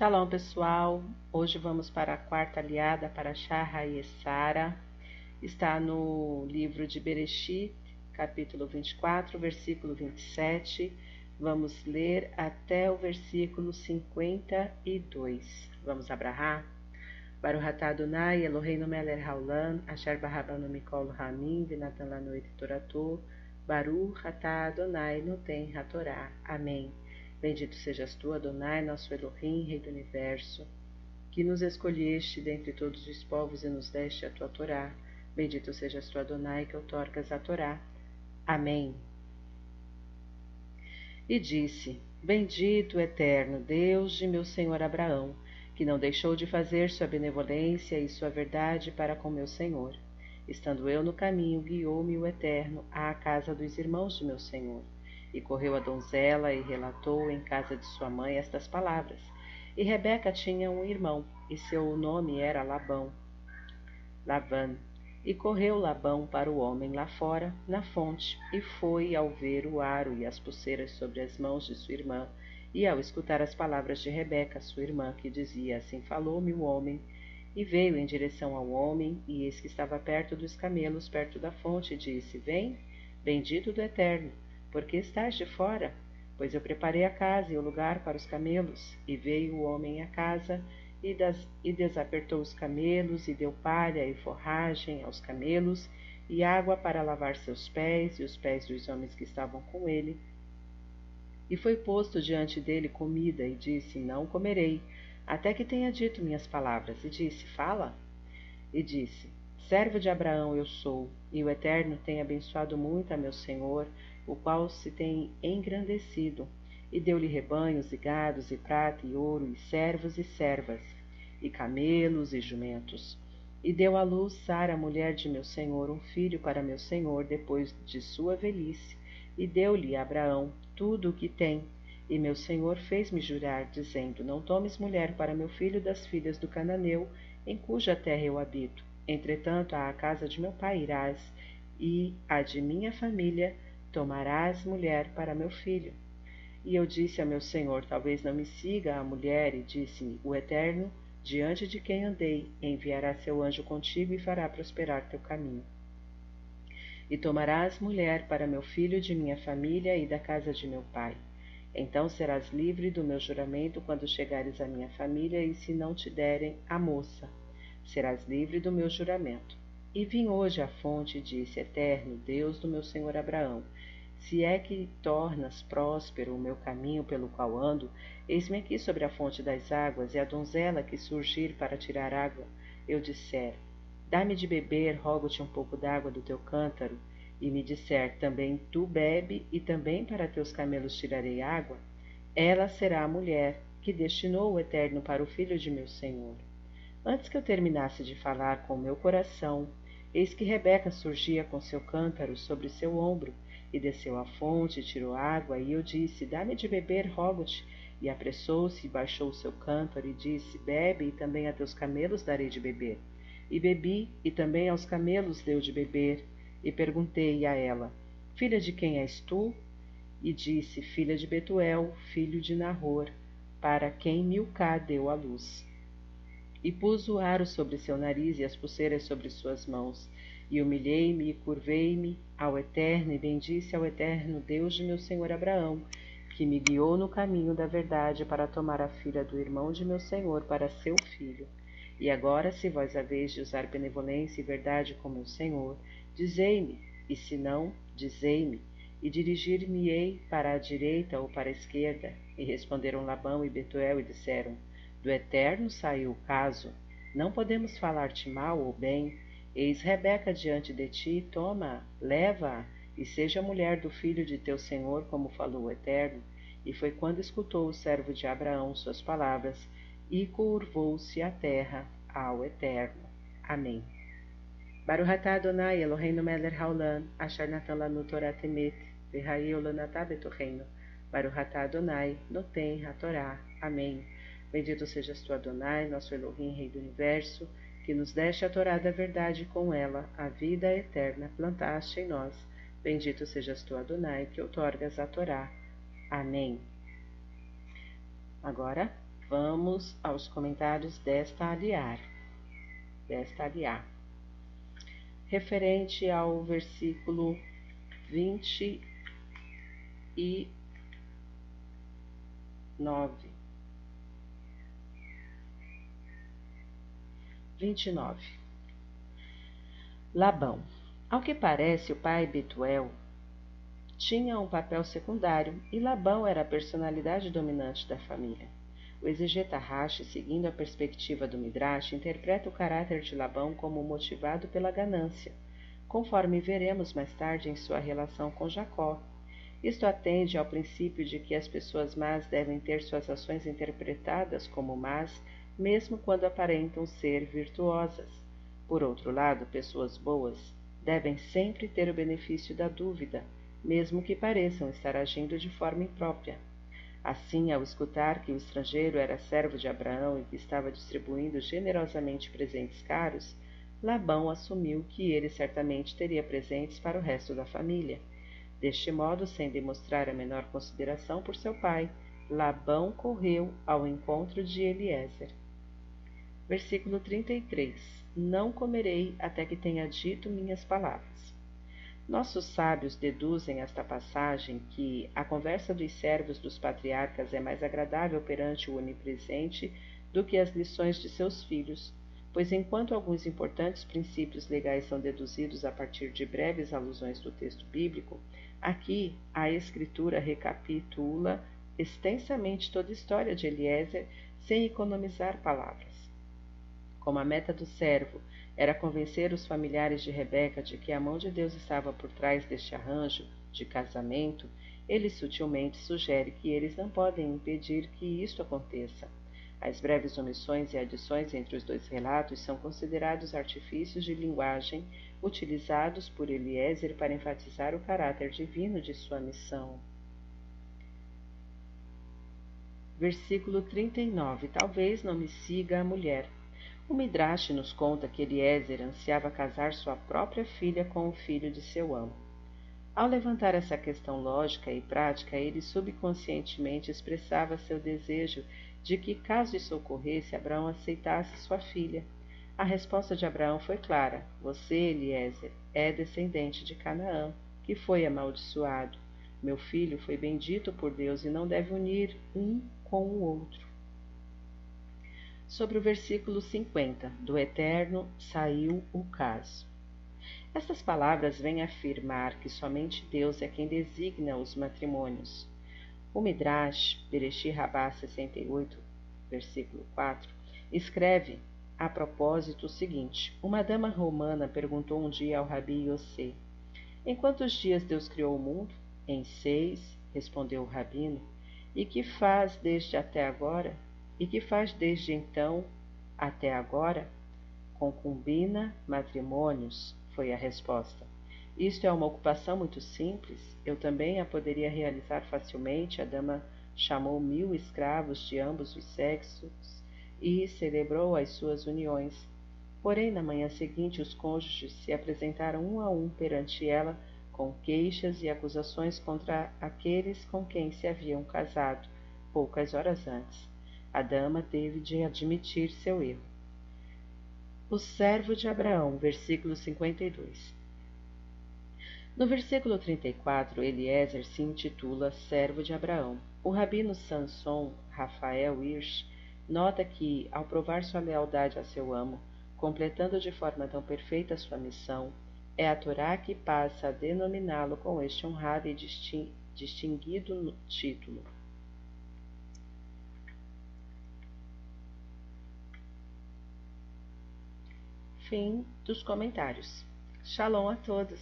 Shalom, pessoal. Hoje vamos para a quarta aliada para Shahra e Sara. Está no livro de Bereshit, capítulo 24, versículo 27. Vamos ler até o versículo 52. Vamos abrahar? Baruch Adonai, Eloheinu melech haolam, asher barabanu mikol hamim, venatan lanu et toratu, Baruch Adonai, noten hatorá. Amém. Bendito sejas tu, Adonai, nosso Elohim, Rei do Universo, que nos escolheste dentre todos os povos e nos deste a tua Torá. Bendito sejas tu, Adonai, que outorgas a Torá. Amém. E disse: Bendito eterno Deus de meu senhor Abraão, que não deixou de fazer sua benevolência e sua verdade para com meu senhor. Estando eu no caminho, guiou-me o Eterno à casa dos irmãos de meu senhor e correu a donzela e relatou em casa de sua mãe estas palavras. E Rebeca tinha um irmão, e seu nome era Labão. Lavan. E correu Labão para o homem lá fora, na fonte, e foi ao ver o aro e as pulseiras sobre as mãos de sua irmã, e ao escutar as palavras de Rebeca, sua irmã, que dizia: Assim falou-me o homem, e veio em direção ao homem, e eis que estava perto dos camelos, perto da fonte, e disse: Vem, bendito do Eterno porque estás de fora? Pois eu preparei a casa e o lugar para os camelos. E veio o homem à casa e, das, e desapertou os camelos, e deu palha e forragem aos camelos, e água para lavar seus pés e os pés dos homens que estavam com ele. E foi posto diante dele comida, e disse: Não comerei, até que tenha dito minhas palavras. E disse: Fala. E disse: Servo de Abraão eu sou, e o Eterno tem abençoado muito a meu senhor, o qual se tem engrandecido, e deu-lhe rebanhos e gados, e prata e ouro, e servos e servas, e camelos e jumentos. E deu à luz Sara, mulher de meu senhor, um filho para meu senhor, depois de sua velhice, e deu-lhe Abraão tudo o que tem. E meu senhor fez-me jurar, dizendo: Não tomes mulher para meu filho das filhas do cananeu, em cuja terra eu habito. Entretanto, à casa de meu pai irás, e a de minha família Tomarás mulher para meu filho. E eu disse a meu senhor: Talvez não me siga a mulher, e disse-me: O Eterno, diante de quem andei, enviará seu anjo contigo e fará prosperar teu caminho. E tomarás mulher para meu filho de minha família e da casa de meu pai. Então serás livre do meu juramento quando chegares à minha família, e se não te derem a moça, serás livre do meu juramento. E vim hoje à fonte disse: Eterno Deus do meu senhor Abraão, se é que tornas próspero o meu caminho pelo qual ando, eis-me aqui sobre a fonte das águas, e a donzela que surgir para tirar água, eu disser: Dá-me de beber, rogo-te um pouco d'água do teu cântaro, e me disser: Também tu bebe, e também para teus camelos tirarei água, ela será a mulher que destinou o Eterno para o filho de meu senhor. Antes que eu terminasse de falar com o meu coração, eis que Rebeca surgia com seu cântaro sobre seu ombro, e desceu à fonte, tirou água, e eu disse: Dá-me de beber, rogo-te. E apressou-se e baixou o seu cântaro, e disse: Bebe, e também a teus camelos darei de beber. E bebi, e também aos camelos deu de beber. E perguntei a ela: Filha de quem és tu? E disse: Filha de Betuel, filho de Nahor, para quem Milcá deu a luz. E pus o aro sobre seu nariz e as pulseiras sobre suas mãos. E humilhei-me e curvei-me ao Eterno e bendisse ao Eterno Deus de meu senhor Abraão, que me guiou no caminho da verdade para tomar a filha do irmão de meu senhor para seu filho. E agora, se vós haveis de usar benevolência e verdade com meu senhor, dizei-me, e se não, dizei-me, e dirigir-me-ei para a direita ou para a esquerda. E responderam Labão e Betuel e disseram: Do Eterno saiu o caso. Não podemos falar-te mal ou bem, Eis Rebeca diante de ti, toma, leva-a, e seja mulher do filho de teu senhor, como falou o Eterno. E foi quando escutou o servo de Abraão suas palavras, e curvou-se a terra ao Eterno. Amém. Baruch atah Adonai Eloheinu melech haolam, asher natan lanu Torah temet, v'hayeu lanatah betocheinu. Baruch atah Adonai, noten hatorá. Amém. Bendito sejas tu, Adonai, nosso Elohim, Rei do Universo, que nos deste a Torá da verdade com ela, a vida eterna plantaste em nós. Bendito sejas tu, Adonai, que outorgas a Torá. Amém. Agora, Vamos aos comentários desta aliar. Desta aliar. Referente ao versículo 20 29. Labão. Ao que parece, o pai Betuel tinha um papel secundário e Labão era a personalidade dominante da família. O exegeta Rashi, seguindo a perspectiva do Midrash, interpreta o caráter de Labão como motivado pela ganância, conforme veremos mais tarde em sua relação com Jacó. Isto atende ao princípio de que as pessoas más devem ter suas ações interpretadas como más, mesmo quando aparentam ser virtuosas. Por outro lado, pessoas boas devem sempre ter o benefício da dúvida, mesmo que pareçam estar agindo de forma imprópria. Assim, ao escutar que o estrangeiro era servo de Abraão e que estava distribuindo generosamente presentes caros, Labão assumiu que ele certamente teria presentes para o resto da família. Deste modo, sem demonstrar a menor consideração por seu pai, Labão correu ao encontro de Eliezer. Versículo 33 Não comerei até que tenha dito minhas palavras. Nossos sábios deduzem esta passagem que a conversa dos servos dos patriarcas é mais agradável perante o onipresente do que as lições de seus filhos, pois enquanto alguns importantes princípios legais são deduzidos a partir de breves alusões do texto bíblico, aqui a escritura recapitula extensamente toda a história de Eliezer sem economizar palavras. Como a meta do servo era convencer os familiares de Rebeca de que a mão de Deus estava por trás deste arranjo de casamento, ele sutilmente sugere que eles não podem impedir que isto aconteça. As breves omissões e adições entre os dois relatos são considerados artifícios de linguagem utilizados por Eliezer para enfatizar o caráter divino de sua missão. Versículo 39. Talvez não me siga a mulher, o Midrash nos conta que Eliezer ansiava casar sua própria filha com o filho de seu amo. Ao levantar essa questão lógica e prática, ele subconscientemente expressava seu desejo de que, caso isso ocorresse, Abraão aceitasse sua filha. A resposta de Abraão foi clara: Você, Eliezer, é descendente de Canaã, que foi amaldiçoado. Meu filho foi bendito por Deus e não deve unir um com o outro sobre o versículo 50: Do Eterno saiu o caso. Estas palavras vêm afirmar que somente Deus é quem designa os matrimônios. O Midrash, Bereshit Rabá 68, versículo 4, escreve a propósito o seguinte: Uma dama romana perguntou um dia ao Rabi Yosef: Em quantos dias Deus criou o mundo? Em seis, respondeu o rabino. E que faz desde até agora? E que faz desde então até agora? Concubina, matrimônios, foi a resposta. Isto é uma ocupação muito simples, eu também a poderia realizar facilmente. A dama chamou mil escravos de ambos os sexos e celebrou as suas uniões. Porém, na manhã seguinte, os cônjuges se apresentaram um a um perante ela com queixas e acusações contra aqueles com quem se haviam casado poucas horas antes. A dama teve de admitir seu erro. O servo de Abraão, versículo 52. No versículo 34, Eliezer se intitula servo de Abraão. O rabino Sanson Rafael Hirsch nota que, ao provar sua lealdade a seu amo, completando de forma tão perfeita sua missão, é a Torá que passa a denominá-lo com este honrado e distinguido título. Fim dos comentários. Shalom a todos!